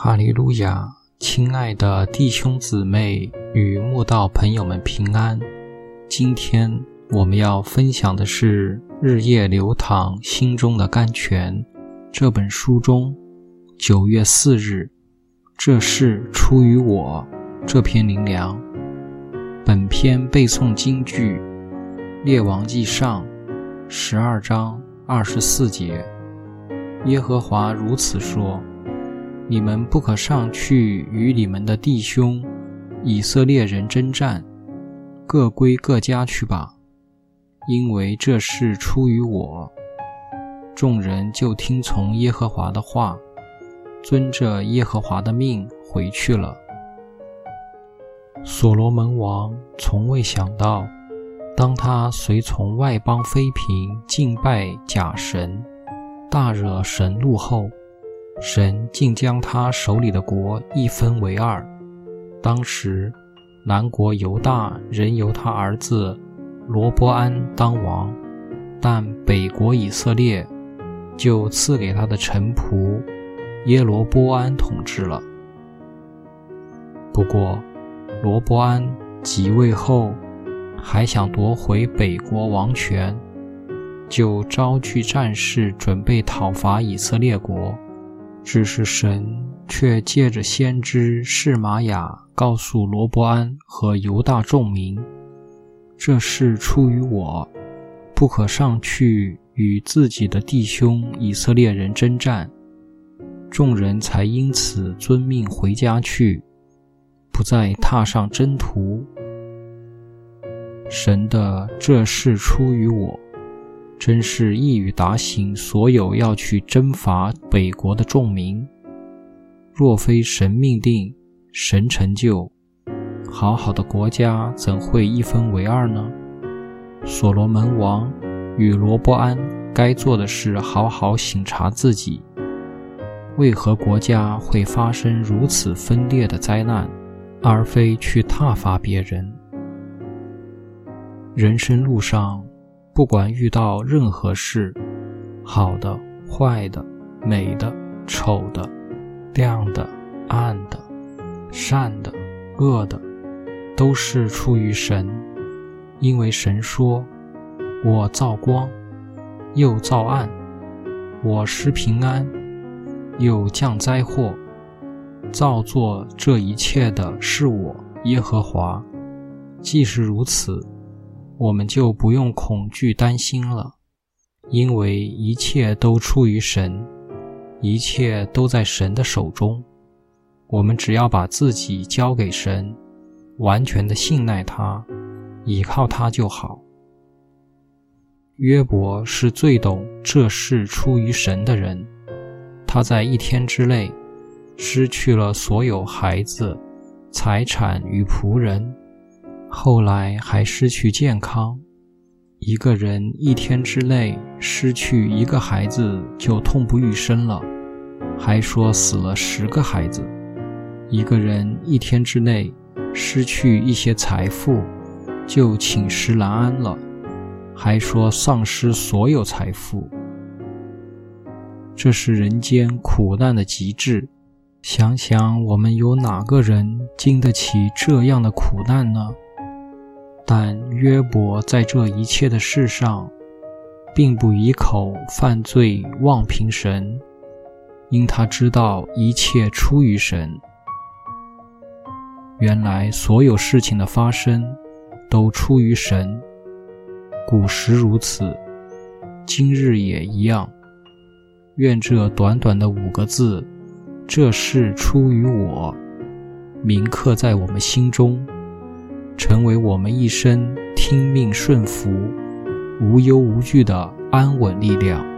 哈利路亚！亲爱的弟兄姊妹与慕道朋友们平安。今天我们要分享的是《日夜流淌心中的甘泉》这本书中九月四日，这是出于我这篇灵粮。本篇背诵京剧《列王记上》十二章二十四节。耶和华如此说。你们不可上去与你们的弟兄以色列人征战，各归各家去吧，因为这事出于我。众人就听从耶和华的话，遵着耶和华的命回去了。所罗门王从未想到，当他随从外邦妃嫔敬拜假神，大惹神怒后。神竟将他手里的国一分为二。当时，南国犹大仍由他儿子罗波安当王，但北国以色列就赐给他的臣仆耶罗波安统治了。不过，罗波安即位后，还想夺回北国王权，就招聚战士准备讨伐以色列国。只是神却借着先知释玛雅告诉罗伯安和犹大众民：“这事出于我，不可上去与自己的弟兄以色列人征战。”众人才因此遵命回家去，不再踏上征途。神的这事出于我。真是一语打醒所有要去征伐北国的众民。若非神命定，神成就，好好的国家怎会一分为二呢？所罗门王与罗伯安该做的是好好省察自己，为何国家会发生如此分裂的灾难，而非去挞伐别人？人生路上。不管遇到任何事，好的、坏的、美的、丑的、亮的、暗的、善的、恶的，都是出于神，因为神说：“我造光，又造暗；我施平安，又降灾祸。造作这一切的是我耶和华。”既是如此。我们就不用恐惧担心了，因为一切都出于神，一切都在神的手中。我们只要把自己交给神，完全的信赖他，依靠他就好。约伯是最懂这事出于神的人，他在一天之内失去了所有孩子、财产与仆人。后来还失去健康。一个人一天之内失去一个孩子就痛不欲生了，还说死了十个孩子。一个人一天之内失去一些财富就寝食难安了，还说丧失所有财富。这是人间苦难的极致。想想我们有哪个人经得起这样的苦难呢？但约伯在这一切的事上，并不以口犯罪妄凭神，因他知道一切出于神。原来所有事情的发生，都出于神。古时如此，今日也一样。愿这短短的五个字，这事出于我，铭刻在我们心中。成为我们一生听命顺服、无忧无惧的安稳力量。